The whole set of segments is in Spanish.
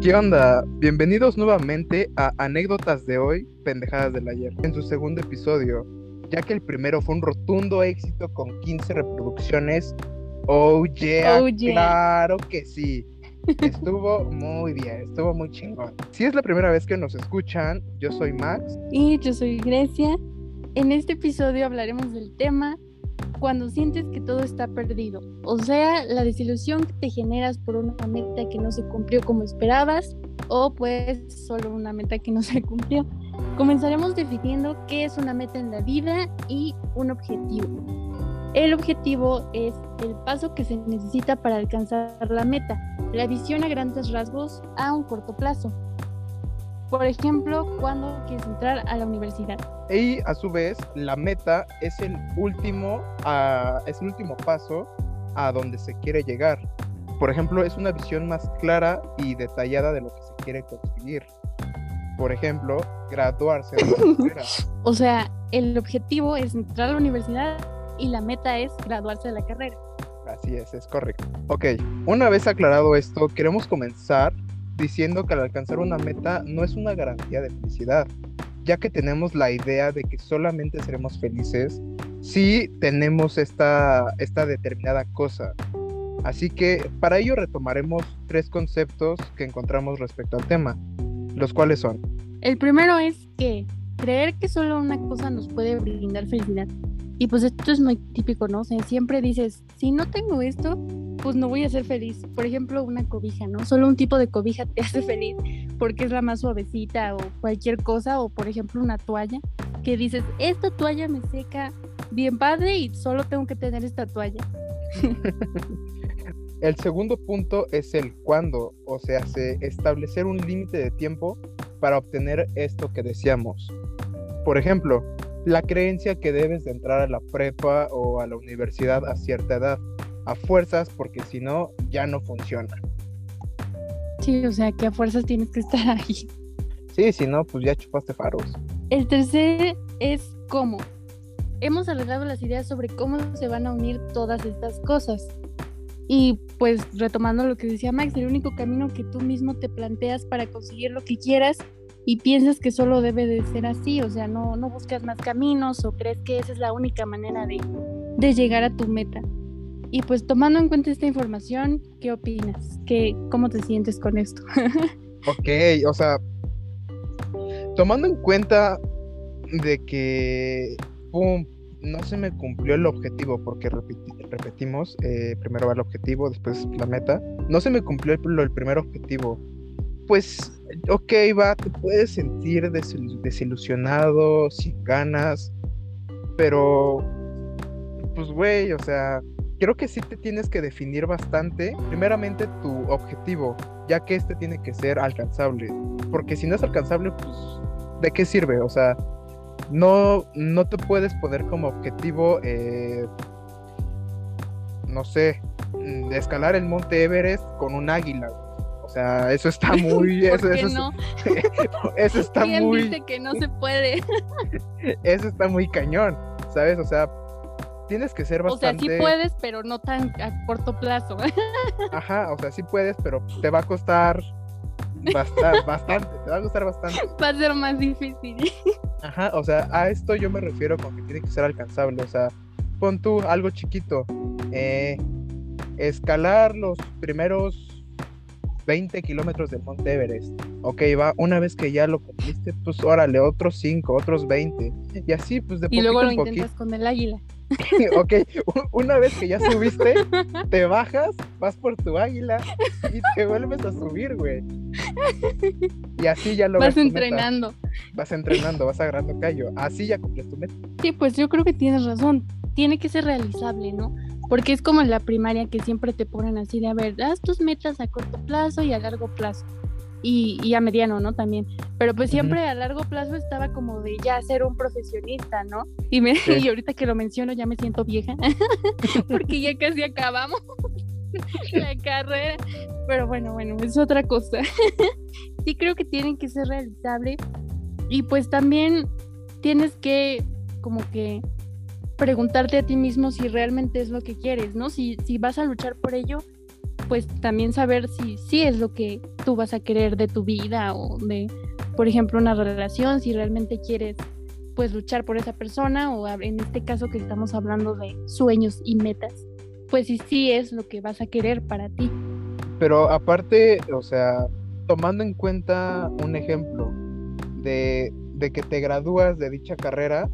¿Qué onda? Bienvenidos nuevamente a Anécdotas de hoy, Pendejadas del ayer, en su segundo episodio, ya que el primero fue un rotundo éxito con 15 reproducciones. Oh yeah, Oh, yeah. claro que sí. Estuvo muy bien, estuvo muy chingón. Si es la primera vez que nos escuchan, yo soy Max. Y yo soy Grecia. En este episodio hablaremos del tema cuando sientes que todo está perdido, o sea, la desilusión que te generas por una meta que no se cumplió como esperabas o pues solo una meta que no se cumplió. Comenzaremos definiendo qué es una meta en la vida y un objetivo. El objetivo es el paso que se necesita para alcanzar la meta, la visión a grandes rasgos a un corto plazo. Por ejemplo, cuando quieres entrar a la universidad. Y a su vez, la meta es el último, es el último paso a donde se quiere llegar. Por ejemplo, es una visión más clara y detallada de lo que se quiere conseguir. Por ejemplo, graduarse de la carrera. O sea, el objetivo es entrar a la universidad y la meta es graduarse de la carrera. Así es, es correcto. Ok, una vez aclarado esto, queremos comenzar diciendo que al alcanzar una meta no es una garantía de felicidad, ya que tenemos la idea de que solamente seremos felices si tenemos esta, esta determinada cosa. Así que para ello retomaremos tres conceptos que encontramos respecto al tema, los cuales son, El primero es que creer que solo una cosa nos puede brindar felicidad. Y pues esto es muy típico, ¿no? O sea, siempre dices, si no tengo esto, pues no voy a ser feliz. Por ejemplo, una cobija, ¿no? Solo un tipo de cobija te hace feliz porque es la más suavecita o cualquier cosa. O por ejemplo, una toalla que dices, esta toalla me seca bien padre y solo tengo que tener esta toalla. El segundo punto es el cuándo, o sea, se establecer un límite de tiempo para obtener esto que deseamos. Por ejemplo, la creencia que debes de entrar a la prepa o a la universidad a cierta edad, a fuerzas, porque si no, ya no funciona. Sí, o sea, que a fuerzas tienes que estar ahí. Sí, si no, pues ya chupaste faros. El tercer es cómo. Hemos alargado las ideas sobre cómo se van a unir todas estas cosas. Y pues retomando lo que decía Max, el único camino que tú mismo te planteas para conseguir lo que quieras y piensas que solo debe de ser así, o sea, no, no buscas más caminos o crees que esa es la única manera de, de llegar a tu meta. Y pues tomando en cuenta esta información, ¿qué opinas? ¿Qué, ¿Cómo te sientes con esto? Ok, o sea, tomando en cuenta de que, pum, no se me cumplió el objetivo, porque repetimos, eh, primero va el objetivo, después la meta, no se me cumplió el, el primer objetivo. Pues, ok, va, te puedes sentir desil- desilusionado, sin ganas, pero, pues, güey, o sea, creo que sí te tienes que definir bastante, primeramente tu objetivo, ya que este tiene que ser alcanzable, porque si no es alcanzable, pues, ¿de qué sirve? O sea, no, no te puedes poner como objetivo, eh, no sé, mm, escalar el monte Everest con un águila. O sea, eso está muy, eso, ¿Por qué eso, es- no? eso está ¿Quién muy, dice que no se puede? eso está muy cañón, ¿sabes? O sea, tienes que ser O sea, bastante, sí puedes, pero no tan a corto plazo. ajá, o sea, sí puedes, pero te va a costar basta- bastante, te va a costar bastante. Va a ser más difícil. Ajá, o sea, a esto yo me refiero con que tiene que ser alcanzable. O sea, pon tú algo chiquito. eh, escalar los primeros 20 kilómetros del Monte Everest. Ok, va, una vez que ya lo cumpliste, pues órale, otros 5, otros 20. Y así, pues de Y poquito luego lo en poquito. intentas con el águila. ok, una vez que ya subiste, te bajas, vas por tu águila y te vuelves a subir, güey. Y así ya lo Vas entrenando. Vas entrenando, vas agarrando callo. Así ya cumples tu meta. Sí, pues yo creo que tienes razón. Tiene que ser realizable, ¿no? Porque es como en la primaria que siempre te ponen así de, a ver, haz tus metas a corto plazo y a largo plazo. Y, y a mediano, ¿no? También. Pero pues siempre a largo plazo estaba como de ya ser un profesionista, ¿no? Y, me, Sí. y ahorita que lo menciono ya me siento vieja. porque ya casi acabamos la carrera. Pero bueno, bueno, es otra cosa. sí creo que tienen que ser realizable. Y pues también tienes que como que preguntarte a ti mismo si realmente es lo que quieres, ¿no? Si, si vas a luchar por ello, pues también saber si sí es lo que tú vas a querer de tu vida o de, por ejemplo, una relación, si realmente quieres pues luchar por esa persona o en este caso que estamos hablando de sueños y metas, pues si sí es lo que vas a querer para ti. Pero aparte, o sea, tomando en cuenta un ejemplo de, de que te gradúas de dicha carrera,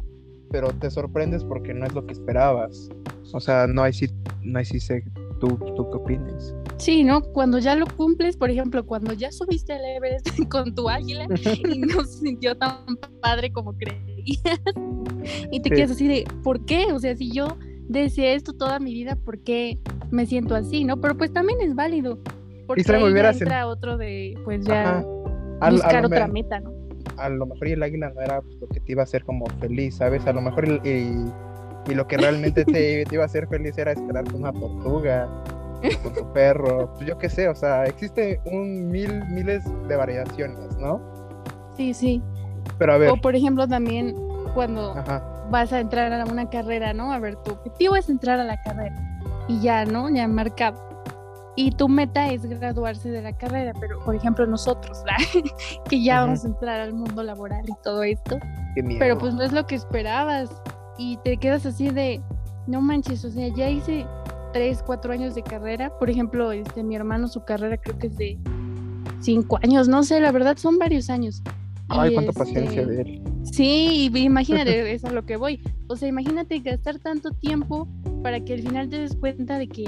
pero te sorprendes porque no es lo que esperabas. O sea, no hay si, no hay si sé tú, tú qué opinas. Sí, ¿no? Cuando ya lo cumples, por ejemplo, cuando ya subiste al Everest con tu águila y no se sintió tan padre como creías. y te quedas así de, ¿por qué? O sea, si yo deseé esto toda mi vida, ¿por qué me siento así, no? Pero pues también es válido. Porque ahí ya entra otro de, pues ya, buscar otra meta, ¿no? A lo mejor el águila no era lo que te iba a hacer como feliz, ¿sabes? A lo mejor y, y lo que realmente te, te, iba a hacer feliz era esperar con una tortuga con tu perro, pues yo qué sé, o sea, existe un mil, miles de variaciones, ¿no? Sí, sí. Pero a ver. O por ejemplo también cuando vas a entrar a una carrera, ¿no? A ver, tu objetivo es entrar a la carrera y ya, ¿no? Ya marcado. Y tu meta es graduarse de la carrera, pero por ejemplo nosotros, que ya vamos a entrar al mundo laboral y todo esto. Pero pues no es lo que esperabas y te quedas así de, no manches, o sea, ya hice tres, cuatro años de carrera. Por ejemplo, este, mi hermano, su carrera creo que es de cinco años, no sé, la verdad son varios años. Ay, cuánta paciencia de él. Sí, imagínate, eso es a lo que voy. O sea, imagínate gastar tanto tiempo para que al final te des cuenta de que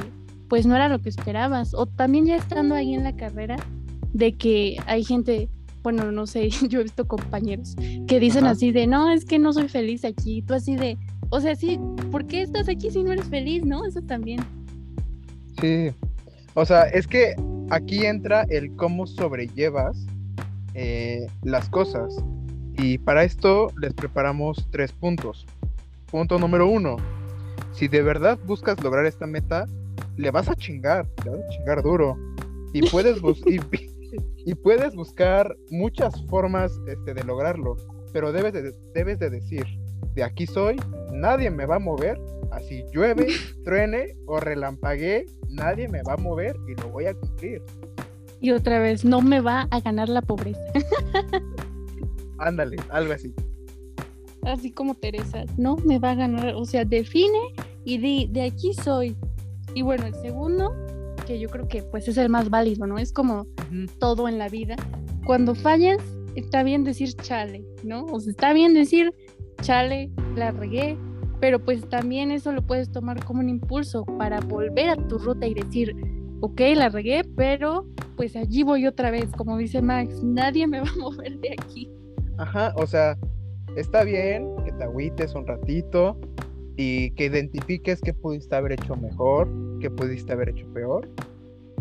pues no era lo que esperabas. O también ya estando ahí en la carrera, de que hay gente, bueno, no sé, yo he visto compañeros que dicen así de, no, es que no soy feliz aquí. Tú así de, o sea, sí, ¿por qué estás aquí si no eres feliz, no? Eso también. Sí, o sea, es que aquí entra el cómo sobrellevas eh, las cosas. Y para esto les preparamos tres puntos. Punto número uno, si de verdad buscas lograr esta meta, le vas a chingar, le vas a chingar duro. Y puedes, y, puedes buscar muchas formas este, de lograrlo, pero debes debes de decir, de aquí soy, nadie me va a mover, así llueve, truene o relampaguee, nadie me va a mover y lo voy a cumplir. Y otra vez, no me va a ganar la pobreza. Ándale, algo así. Así como Teresa, no me va a ganar, o sea, define y di, de aquí soy. Y bueno, el segundo, que yo creo que pues es el más válido, ¿no? Es como todo en la vida. Cuando fallas, está bien decir chale, ¿no? O sea, está bien decir chale, la regué, pero pues también eso lo puedes tomar como un impulso para volver a tu ruta y decir, ok, la regué, pero pues allí voy otra vez, como dice Max, nadie me va a mover de aquí. Ajá, o sea, está bien que te agüites un ratito y que identifiques qué pudiste haber hecho mejor, qué pudiste haber hecho peor.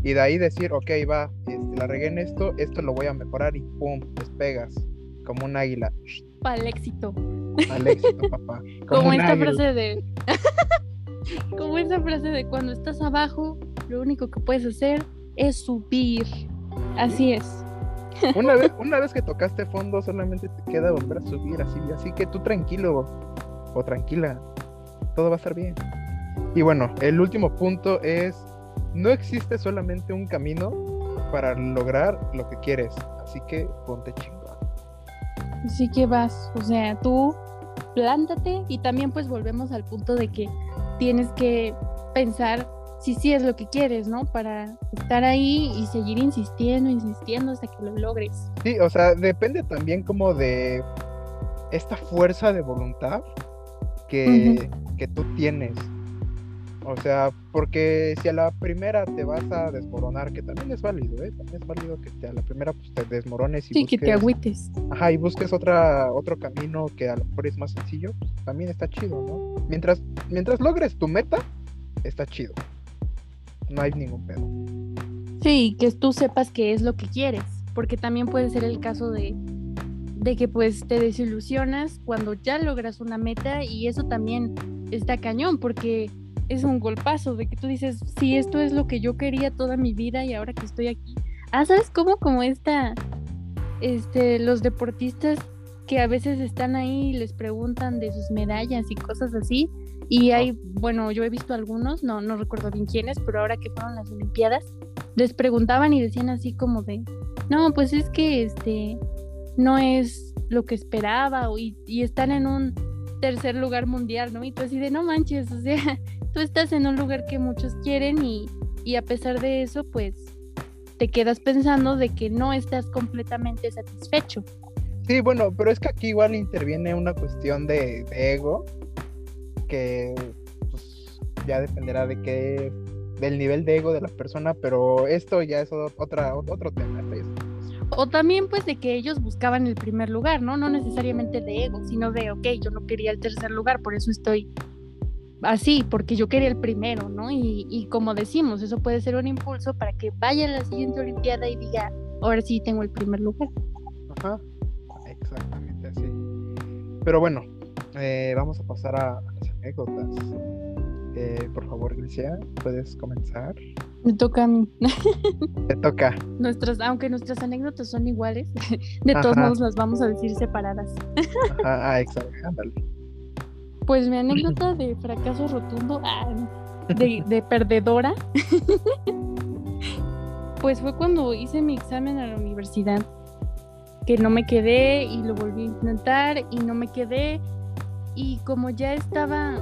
Y de ahí decir, ok, va, este, la regué en esto, esto lo voy a mejorar y pum, despegas como un águila. Para el éxito. Al éxito, papá. Como, esta frase de. como esa frase de cuando estás abajo, lo único que puedes hacer es subir. Así es. Una vez, una vez que tocaste fondo, solamente te queda volver a subir así. Así que tú tranquilo o tranquila. Todo va a estar bien. Y bueno, el último punto es. No existe solamente un camino para lograr lo que quieres. Así que ponte chingón. Así que vas, o sea, tú plántate y también pues volvemos al punto de que tienes que pensar si sí es lo que quieres, ¿no? Para estar ahí y seguir insistiendo, insistiendo hasta que lo logres. Sí, o sea, depende también como de esta fuerza de voluntad que, que tú tienes. O sea, porque si a la primera te vas a desmoronar, que también es válido, ¿eh? También es válido que a la primera pues, te desmorones y sí, que te agüites. Ajá, y busques otra, otro camino que a lo mejor es más sencillo, pues también está chido, ¿no? Mientras, mientras logres tu meta, está chido. No hay ningún pedo. Sí, que tú sepas qué es lo que quieres, porque también puede ser el caso de, de que pues te desilusionas cuando ya logras una meta y eso también está cañón, porque es un golpazo de que tú dices, sí, esto es lo que yo quería toda mi vida y ahora que estoy aquí. Ah, ¿sabes cómo? Como esta, este, los deportistas que a veces están ahí y les preguntan de sus medallas y cosas así. Y hay, bueno, yo he visto algunos, no, no recuerdo bien quiénes, pero ahora que fueron las Olimpiadas, les preguntaban y decían así como de, no, pues es que este no es lo que esperaba y, y están en un tercer lugar mundial, ¿no? Y tú así de, no manches, o sea, tú estás en un lugar que muchos quieren y, y a pesar de eso, pues te quedas pensando de que no estás completamente satisfecho. Sí, bueno, pero es que aquí igual interviene una cuestión de, ego que pues, ya dependerá de qué del nivel de ego de la persona, pero esto ya es otra, otro tema. O también pues de que ellos buscaban el primer lugar, ¿no? No necesariamente de ego, sino de, ok, yo no quería el tercer lugar, por eso estoy así, porque yo quería el primero, ¿no? Y, y como decimos, eso puede ser un impulso para que vaya a la siguiente Olimpiada y diga, ahora sí tengo el primer lugar. Ajá, exactamente así. Pero bueno, eh, vamos a pasar a, las anécdotas. Eh, por favor, Alicia, ¿puedes comenzar? Me toca a mí. Te toca. Nuestras, aunque nuestras anécdotas son iguales, de todos modos las vamos a decir separadas. Ah, exacto, ándale. Pues mi anécdota de fracaso rotundo, ah, de, perdedora, pues fue cuando hice mi examen a la universidad, que no me quedé y lo volví a intentar y no me quedé. Y como ya estaba,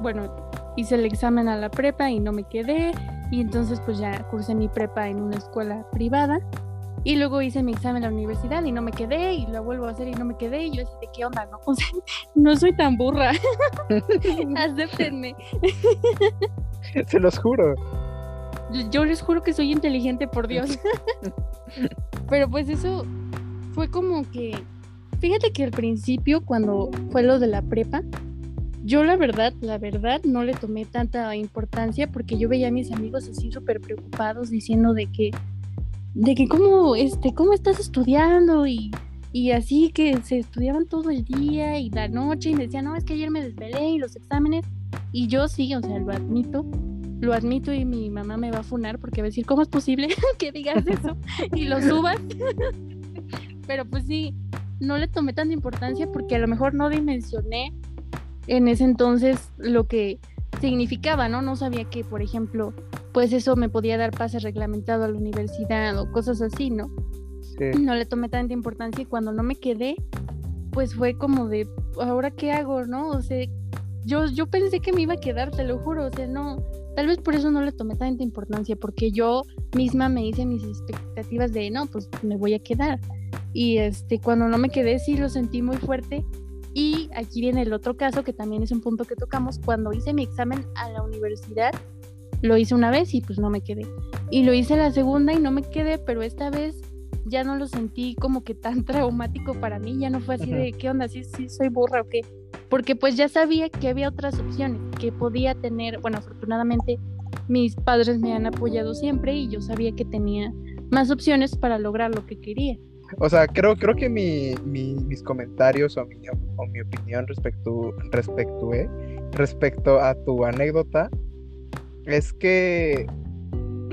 bueno, hice el examen a la prepa y no me quedé. Y entonces pues ya cursé mi prepa en una escuela privada. Y luego hice mi examen a la universidad y no me quedé y lo vuelvo a hacer y no me quedé. Y yo así de qué onda, ¿no? O sea, no soy tan burra. Acéptenme. Se los juro. Yo les juro que soy inteligente, por Dios. Pero pues eso fue como que, fíjate que al principio, cuando fue lo de la prepa, yo la verdad, la verdad, no le tomé tanta importancia porque yo veía a mis amigos así súper preocupados diciendo de que de que cómo, este, cómo estás estudiando y, y así que se estudiaban todo el día y la noche y me decían, no, es que ayer me desvelé y los exámenes y yo sí, o sea, lo admito, lo admito y mi mamá me va a funar porque va a decir, ¿cómo es posible que digas eso y lo subas? Pero pues sí, no le tomé tanta importancia porque a lo mejor no dimensioné en ese entonces lo que significaba, ¿no? No sabía que, por ejemplo, pues eso me podía dar pase reglamentado a la universidad o cosas así, ¿no? Sí. No le tomé tanta importancia y cuando no me quedé, pues fue como de, ¿ahora qué hago, no? O sea, yo, yo pensé que me iba a quedar, te lo juro, o sea, no, tal vez por eso no le tomé tanta importancia, porque yo misma me hice mis expectativas de, no, pues me voy a quedar. Y este, cuando no me quedé, sí lo sentí muy fuerte. Y aquí viene el otro caso, que también es un punto que tocamos, cuando hice mi examen a la universidad, lo hice una vez y pues no me quedé. Y lo hice la segunda y no me quedé, pero esta vez ya no lo sentí como que tan traumático para mí, ya no fue así de, ¿qué onda? ¿Sí, sí soy burra o qué? Porque pues ya sabía que había otras opciones, que podía tener, bueno, afortunadamente mis padres me han apoyado siempre y yo sabía que tenía más opciones para lograr lo que quería. O sea, creo, creo que mi, mis comentarios o mi, o mi opinión respecto, respecto, eh, respecto a tu anécdota es que...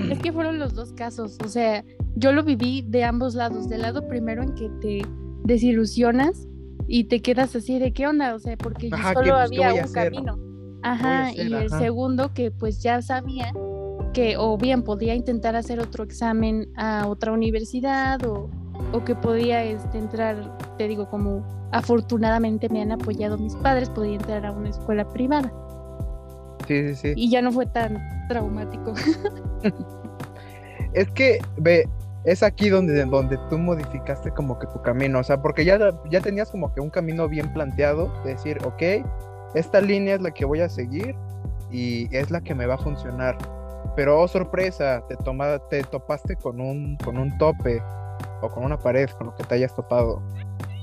Es que fueron los dos casos, o sea, yo lo viví de ambos lados, del lado primero en que te desilusionas y te quedas así de qué onda, o sea, porque solo pues, había un camino. Ajá, y el segundo que pues ya sabía que o bien podía intentar hacer otro examen a otra universidad o, o que podía este, entrar, te digo, como afortunadamente me han apoyado mis padres, podía entrar a una escuela privada. Sí, sí, sí. Y ya no fue tan traumático. es que, ve, es aquí donde, donde tú modificaste como que tu camino, o sea, porque ya, ya tenías como que un camino bien planteado, de decir, ok, esta línea es la que voy a seguir y es la que me va a funcionar. Pero oh sorpresa, te, toma, te topaste con un, con un tope o con una pared, con lo que te hayas topado.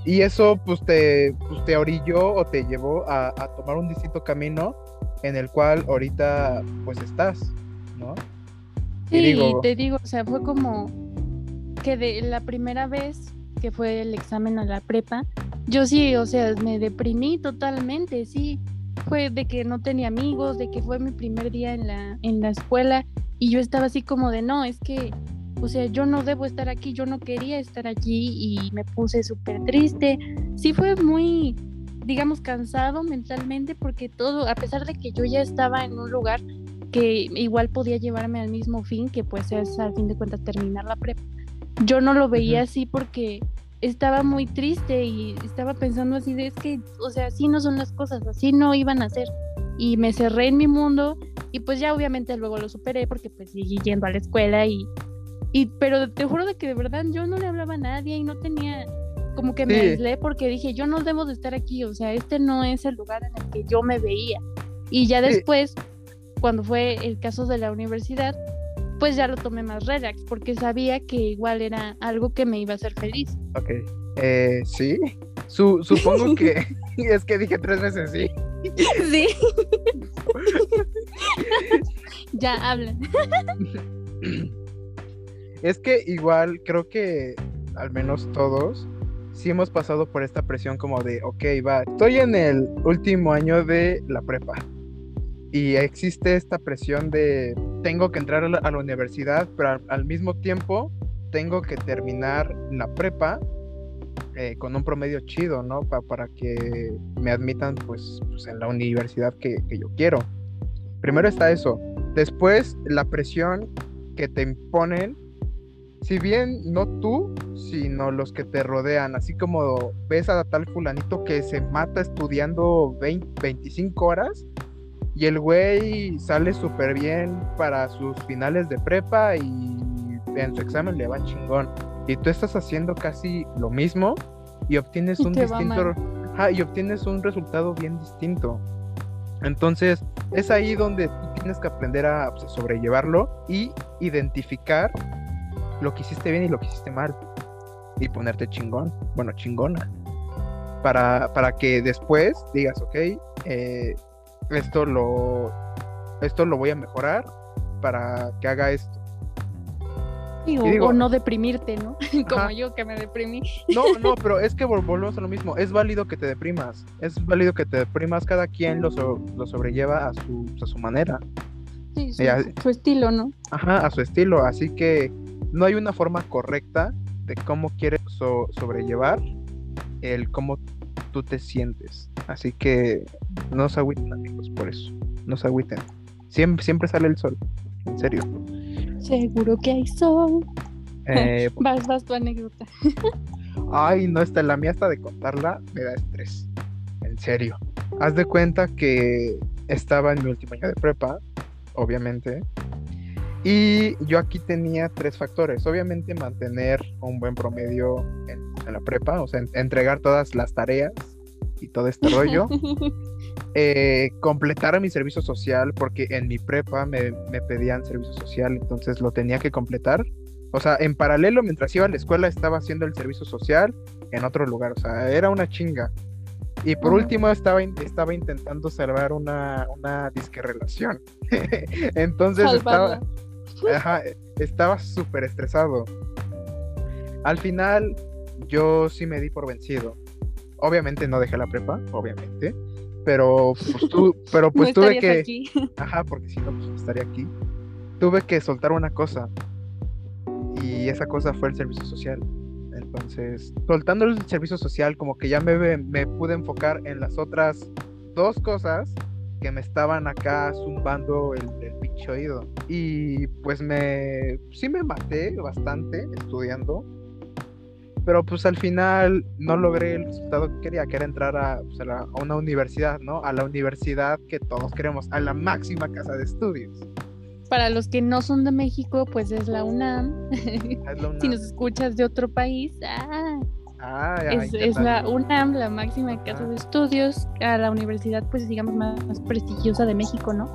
Y eso pues te, pues, te orilló o te llevó a, a tomar un distinto camino en el cual ahorita pues estás, ¿no? Sí, te digo, o sea, fue como que de la primera vez que fue el examen a la prepa, yo sí, o sea, me deprimí totalmente, sí. Fue de que no tenía amigos, de que fue mi primer día en la, en la escuela y yo estaba así como de, no, es que, o sea, yo no debo estar aquí, yo no quería estar aquí y me puse súper triste. Sí fue muy, digamos, cansado mentalmente porque todo, a pesar de que yo ya estaba en un lugar que igual podía llevarme al mismo fin, que pues es al fin de cuentas terminar la prepa, yo no lo veía así porque estaba muy triste y estaba pensando así de es que, o sea, así no son las cosas, así no iban a ser. Y me cerré en mi mundo y pues ya obviamente luego lo superé porque pues seguí yendo a la escuela y, y pero te juro de que de verdad yo no le hablaba a nadie y no tenía como que me aislé porque dije yo no debo de estar aquí, o sea, este no es el lugar en el que yo me veía. Y ya después, cuando fue el caso de la universidad, pues ya lo tomé más relax, porque sabía que igual era algo que me iba a hacer feliz. Ok, eh, sí, supongo que es que dije tres veces sí. Sí. ya hablan. Es que igual creo que al menos todos sí hemos pasado por esta presión como de, ok, va, estoy en el último año de la prepa y existe esta presión de tengo que entrar a la, universidad, pero al, mismo tiempo tengo que terminar la prepa eh, con un promedio chido, ¿no? para que me admitan pues, pues en la universidad que, que, yo quiero. Primero está eso. Después la presión que te imponen, si bien no tú, sino los que te rodean, así como ves a tal fulanito que se mata estudiando 20, 25 horas y el güey sale súper bien para sus finales de prepa y en su examen le va chingón. Y tú estás haciendo casi lo mismo y obtienes un distinto y obtienes un resultado bien distinto. Entonces, es ahí donde tú tienes que aprender a, pues, sobrellevarlo y identificar lo que hiciste bien y lo que hiciste mal. Y ponerte chingón, bueno, chingona. Para, para que después digas, ok, eh, esto lo, esto lo voy a mejorar para que haga esto. o, no deprimirte, ¿no? Como yo que me deprimí. No, no, pero es que volvemos a lo mismo. Es válido que te deprimas. Es válido que te deprimas. Cada quien lo, lo sobrelleva a su, a su manera. Sí, su, estilo, ¿no? Ajá, a su estilo. Así que no hay una forma correcta de cómo quieres sobrellevar el cómo tú te sientes. Así que no se agüiten, amigos, por eso. No se agüiten. Siempre, siempre sale el sol. En serio. Seguro que hay sol. Eh, vas, vas tu anécdota. Ay, no, está la mía hasta de contarla me da estrés. En serio. Haz de cuenta que estaba en mi último año de prepa, obviamente. Y yo aquí tenía tres factores. Obviamente mantener un buen promedio en en la prepa, o sea, entregar todas las tareas y todo este rollo. eh, completar mi servicio social, porque en mi prepa me, pedían servicio social, entonces lo tenía que completar. O sea, en paralelo, mientras iba a la escuela, estaba haciendo el servicio social en otro lugar. O sea, era una chinga. Y por último, estaba, estaba intentando salvar una, una disque relación. entonces estaba. Estaba súper estresado. Al final, yo sí me di por vencido. Obviamente no dejé la prepa, obviamente, pero pues, tú, pero pues tuve que, ajá, porque si no pues estaría aquí. Tuve que soltar una cosa y esa cosa fue el servicio social. Entonces, soltando el servicio social, como que ya me, me pude enfocar en las otras dos cosas que me estaban acá zumbando el, el pinche oído. Y pues me, sí me maté bastante estudiando pero pues al final no logré el resultado que quería, que era entrar a, pues, a, una universidad, ¿no? A la universidad que todos queremos, a la máxima casa de estudios. Para los que no son de México, pues es la UNAM. si nos escuchas de otro país, ah, es, la UNAM, la máxima casa de estudios, a la universidad, pues digamos, más, prestigiosa de México, ¿no?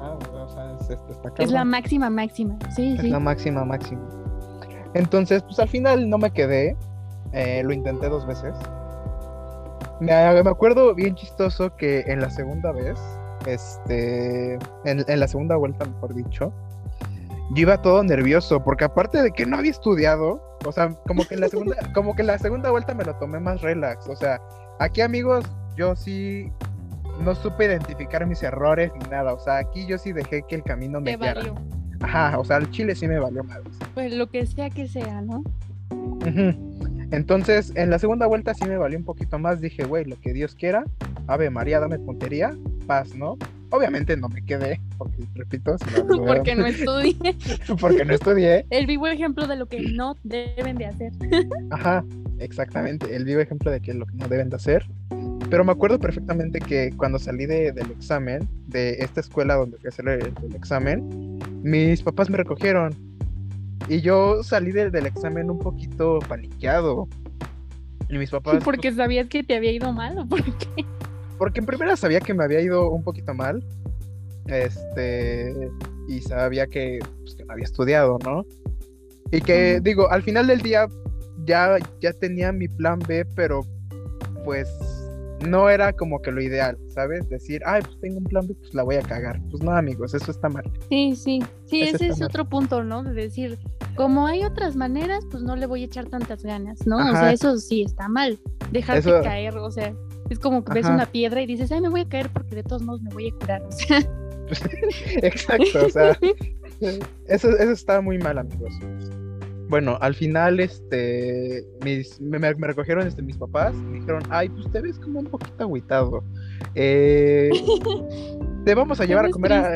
Ah, o sea, es, es, la máxima, máxima, sí, es la máxima, máxima. Entonces, pues al final no me quedé. Eh, lo intenté dos veces. Me, acuerdo bien chistoso que en la segunda vez, este, en, la segunda vuelta, mejor dicho, yo iba todo nervioso, porque aparte de que no había estudiado, o sea, como que en la segunda, como que en la segunda vuelta me lo tomé más relax. O sea, aquí amigos, yo sí no supe identificar mis errores ni nada. O sea, aquí yo sí dejé que el camino me guiara. Ajá, o sea, el chile sí me valió más. Pues lo que sea que sea, ¿no? Entonces, en la segunda vuelta sí me valió un poquito más. Dije, güey, lo que Dios quiera. Ave María, dame puntería. Paz, ¿no? Obviamente no me quedé, porque repito, porque no estudié. porque no estudié. El vivo ejemplo de lo que no deben de hacer. Ajá, exactamente. El vivo ejemplo de que lo que no deben de hacer. Pero me acuerdo perfectamente que cuando salí de, del examen, de esta escuela donde fui a hacer el, examen, mis papás me recogieron. Y yo salí del examen un poquito paniqueado. Y mis papás. ¿Porque pues sabías que te había ido mal o por qué? Porque en primera sabía que me había ido un poquito mal. Este. Y sabía que, pues, que no había estudiado, ¿no? Y que, digo, al final del día ya, ya tenía mi plan B, pero pues no era como que lo ideal, ¿sabes? Decir, ay, pues tengo un plan B, pues la voy a cagar. Pues no, amigos, eso está mal. Sí, sí, sí, ese es otro punto, ¿no? De decir, como hay otras maneras, pues no le voy a echar tantas ganas, ¿no? O sea, eso sí está mal. Dejarte caer, o sea, es como que ves una piedra y dices, ay, me voy a caer porque de todos modos me voy a curar, o sea. Exacto, o sea, eso, eso está muy mal, amigos bueno, al final, este, mis, me, recogieron este, mis papás, me dijeron, ay, pues te ves como un poquito agüitado. Eh, te vamos a llevar a comer a,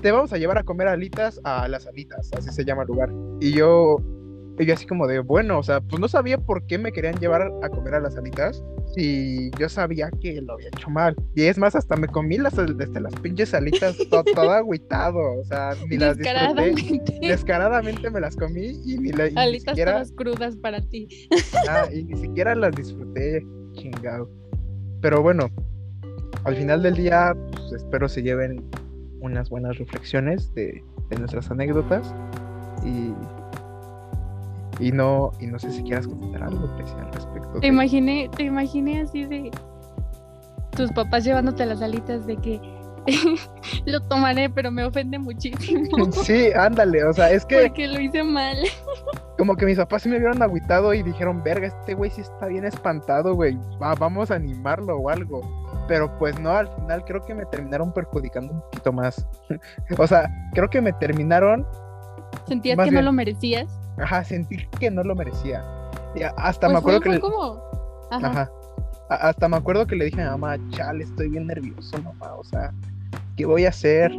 te vamos a llevar a comer alitas a las alitas, así se llama el lugar. Y yo, y yo así como de, bueno, o sea, pues no sabía por qué me querían llevar a comer a las alitas y yo sabía que lo había hecho mal. Y es más, hasta me comí las, desde las pinches alitas todo, agüitado. O sea, ni las disfruté. Descaradamente me las comí y ni, la, alitas siquiera... todas crudas para ti. Ah, y ni siquiera las disfruté, chingado. Pero bueno, al final del día, pues, espero se lleven unas buenas reflexiones de, de nuestras anécdotas. Y y no, y no sé si quieras comentar algo al respecto. Te imaginé, te imaginé así de tus papás llevándote las alitas de que lo tomaré, pero me ofende muchísimo. Sí, ándale, o sea, es que. Porque lo hice mal. Como que mis papás sí me vieron agüitado y dijeron, verga, este güey sí está bien espantado, güey. vamos a animarlo o algo. Pero pues no, al final creo que me terminaron perjudicando un poquito más. o sea, creo que me terminaron. ¿Sentías que no lo merecías? Ajá, sentí que no lo merecía. Y hasta me pues acuerdo que. Ajá. Hasta me acuerdo que le dije a mi mamá, chale, estoy bien nervioso, mamá. O sea, ¿qué voy a hacer?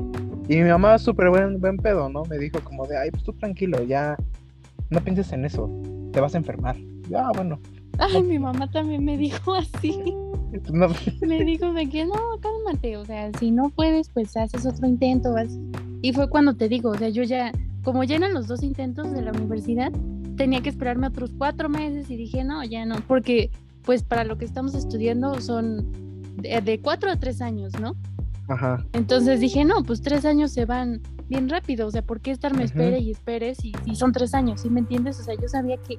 Y mi mamá, súper buen, buen pedo, ¿no? Me dijo como de, ay, pues tú tranquilo, ya no pienses en eso, te vas a enfermar. Ya, ah, bueno. Ay, mi mamá también me dijo así. Me dijo de que no, cálmate, o sea, si no puedes, pues haces otro intento. Vas... Y fue cuando te digo, o sea, yo ya como ya eran los dos intentos de la universidad, tenía que esperarme otros cuatro meses y dije, no, ya no, porque pues para lo que estamos estudiando son de, cuatro a tres años, ¿no? Ajá. Entonces dije, no, pues tres años se van bien rápido, o sea, ¿por qué estarme espere y espere si, si son tres años? ¿Sí me entiendes? O sea, yo sabía que,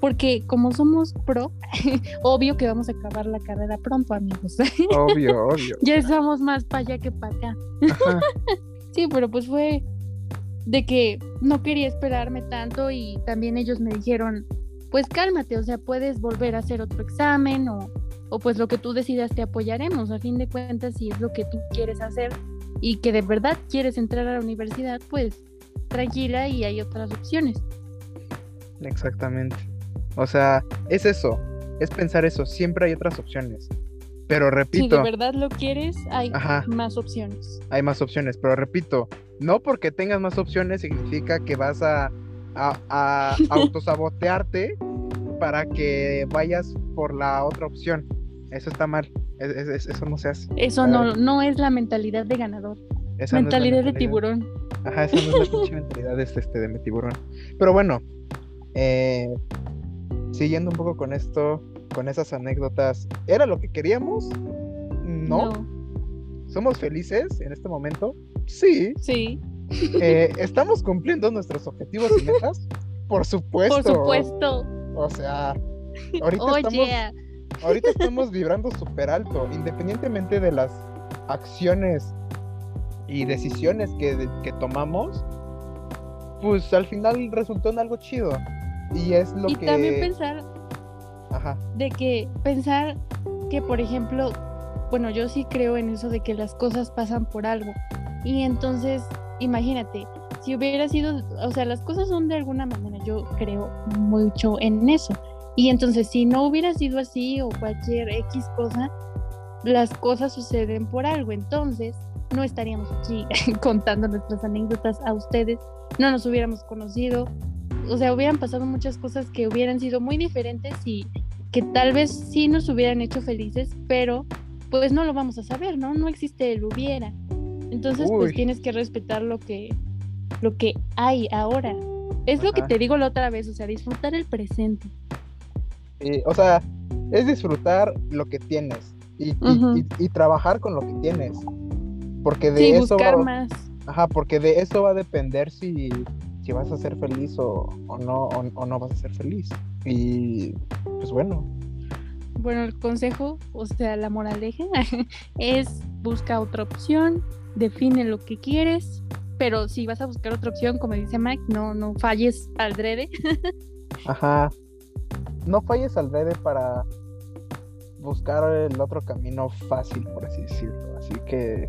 porque como somos pro, obvio que vamos a acabar la carrera pronto, amigos. Obvio, obvio. ya estamos más para allá que para acá. sí, pero pues fue, de que no quería esperarme tanto y también ellos me dijeron, pues cálmate, o sea, puedes volver a hacer otro examen o, o pues lo que tú decidas te apoyaremos, a fin de cuentas, si es lo que tú quieres hacer y que de verdad quieres entrar a la universidad, pues tranquila y hay otras opciones. Exactamente. O sea, es eso, es pensar eso, siempre hay otras opciones. Pero repito. Si de verdad lo quieres, hay más opciones. Hay más opciones, pero repito, no porque tengas más opciones significa que vas a, a, autosabotearte para que vayas por la otra opción. Eso está mal. eso no se hace. Eso no, no es la mentalidad de ganador. mentalidad, de tiburón. Ajá, esa no es la mentalidad de, este, de tiburón. Pero bueno, eh, siguiendo un poco con esto, con esas anécdotas, ¿era lo que queríamos? No. ¿Somos felices en este momento? Sí. Sí. Eh, ¿Estamos cumpliendo nuestros objetivos y metas? Por supuesto. Por supuesto. O sea, ahorita, estamos, ahorita estamos vibrando súper alto, independientemente de las acciones y decisiones que, que tomamos, pues al final resultó en algo chido. Y es lo que... Y también pensar de que pensar que, por ejemplo, bueno, yo sí creo en eso de que las cosas pasan por algo. Y entonces, imagínate, si hubiera sido, o sea, las cosas son de alguna manera, yo creo mucho en eso. Y entonces, si no hubiera sido así o cualquier X cosa, las cosas suceden por algo. Entonces, no estaríamos aquí contando nuestras anécdotas a ustedes, no nos hubiéramos conocido, o sea, hubieran pasado muchas cosas que hubieran sido muy diferentes y que tal vez sí nos hubieran hecho felices, pero pues no lo vamos a saber, ¿no? No existe el hubiera. Entonces, pues tienes que respetar lo que lo que hay ahora. Es lo que te digo la otra vez, o sea, disfrutar el presente. o sea, es disfrutar lo que tienes y, y, trabajar con lo que tienes. Porque de sí, eso. Buscar más. Ajá, porque de eso va a depender si, si vas a ser feliz o, no, o, no vas a ser feliz. Y pues bueno. Bueno, el consejo, o sea, la moraleja, es busca otra opción, define lo que quieres, pero si vas a buscar otra opción, como dice Mike, no, no falles al drede. Ajá. No falles al drede para buscar el otro camino fácil, por así decirlo. Así que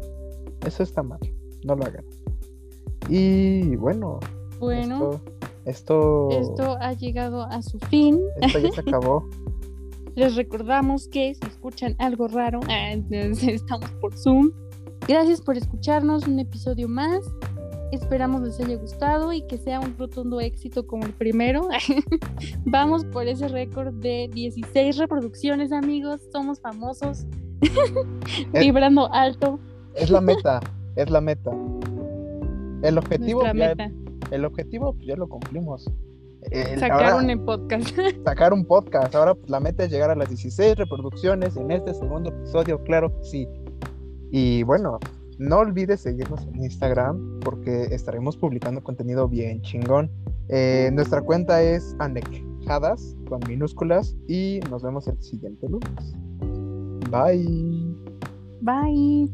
eso está mal, no lo hagan. Y bueno. Bueno. Esto, esto, ha llegado a su fin. Esto ya se acabó. Les recordamos que si escuchan algo raro, ah, estamos por Zoom. Gracias por escucharnos un episodio más. Esperamos les haya gustado y que sea un rotundo éxito como el primero. Vamos por ese récord de 16 reproducciones, amigos. Somos famosos. Vibrando alto. Es la meta, es la meta. El objetivo, ya, el objetivo pues, ya lo cumplimos. Sacar un podcast. sacar un podcast. Ahora pues, la meta es llegar a las 16 reproducciones en este segundo episodio, claro que sí. Y bueno, no olvides seguirnos en Instagram porque estaremos publicando contenido bien chingón. Eh, nuestra cuenta es anejadas con minúsculas y nos vemos el siguiente lunes. Bye. Bye.